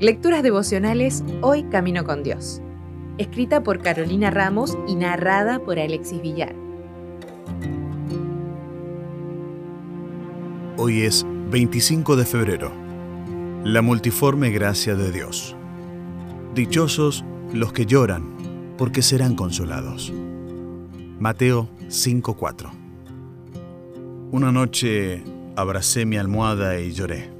Lecturas devocionales Hoy Camino con Dios. Escrita por Carolina Ramos y narrada por Alexis Villar. Hoy es 25 de febrero. La multiforme gracia de Dios. Dichosos los que lloran, porque serán consolados. Mateo 5:4. Una noche abracé mi almohada y lloré.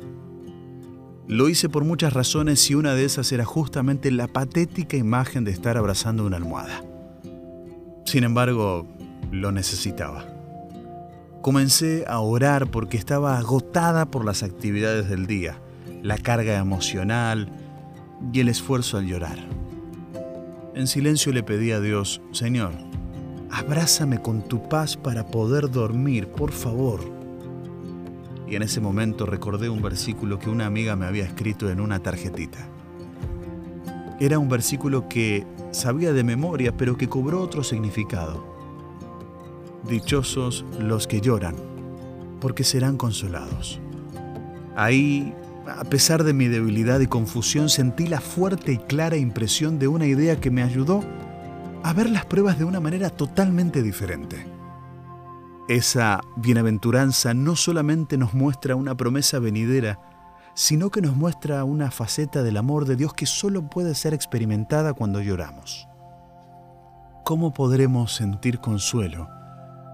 Lo hice por muchas razones y una de esas era justamente la patética imagen de estar abrazando una almohada. Sin embargo, lo necesitaba. Comencé a orar porque estaba agotada por las actividades del día, la carga emocional y el esfuerzo al llorar. En silencio le pedí a Dios, Señor, abrázame con tu paz para poder dormir, por favor y en ese momento recordé un versículo que una amiga me había escrito en una tarjetita. Era un versículo que sabía de memoria, pero que cobró otro significado. Dichosos los que lloran, porque serán consolados. Ahí, a pesar de mi debilidad y confusión, sentí la fuerte y clara impresión de una idea que me ayudó a ver las pruebas de una manera totalmente diferente. Esa bienaventuranza no solamente nos muestra una promesa venidera, sino que nos muestra una faceta del amor de Dios que solo puede ser experimentada cuando lloramos. ¿Cómo podremos sentir consuelo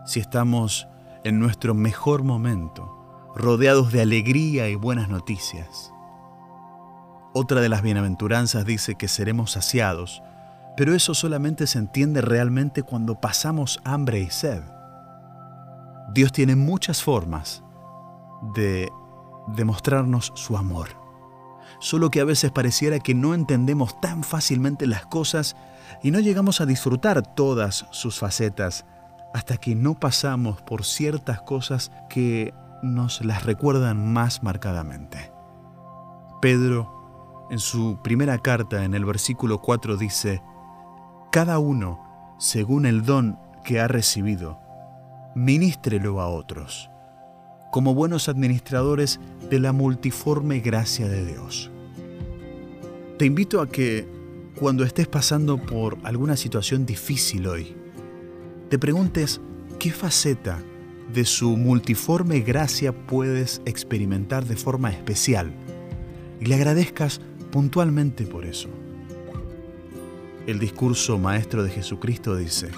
si estamos en nuestro mejor momento, rodeados de alegría y buenas noticias? Otra de las bienaventuranzas dice que seremos saciados, pero eso solamente se entiende realmente cuando pasamos hambre y sed. Dios tiene muchas formas de demostrarnos su amor. Solo que a veces pareciera que no entendemos tan fácilmente las cosas y no llegamos a disfrutar todas sus facetas hasta que no pasamos por ciertas cosas que nos las recuerdan más marcadamente. Pedro, en su primera carta, en el versículo 4, dice, Cada uno, según el don que ha recibido, ministrelo a otros, como buenos administradores de la multiforme gracia de Dios. Te invito a que cuando estés pasando por alguna situación difícil hoy, te preguntes qué faceta de su multiforme gracia puedes experimentar de forma especial y le agradezcas puntualmente por eso. El discurso maestro de Jesucristo dice,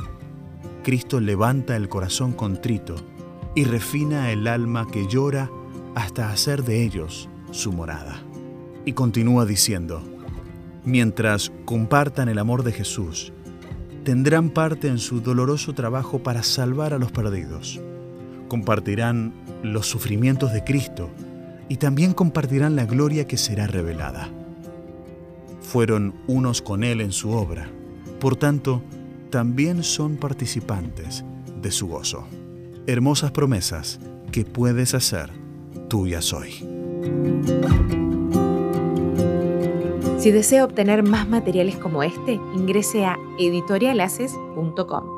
Cristo levanta el corazón contrito y refina el alma que llora hasta hacer de ellos su morada. Y continúa diciendo, mientras compartan el amor de Jesús, tendrán parte en su doloroso trabajo para salvar a los perdidos. Compartirán los sufrimientos de Cristo y también compartirán la gloria que será revelada. Fueron unos con Él en su obra, por tanto, también son participantes de su gozo. Hermosas promesas que puedes hacer tuyas hoy. Si desea obtener más materiales como este, ingrese a editorialaces.com.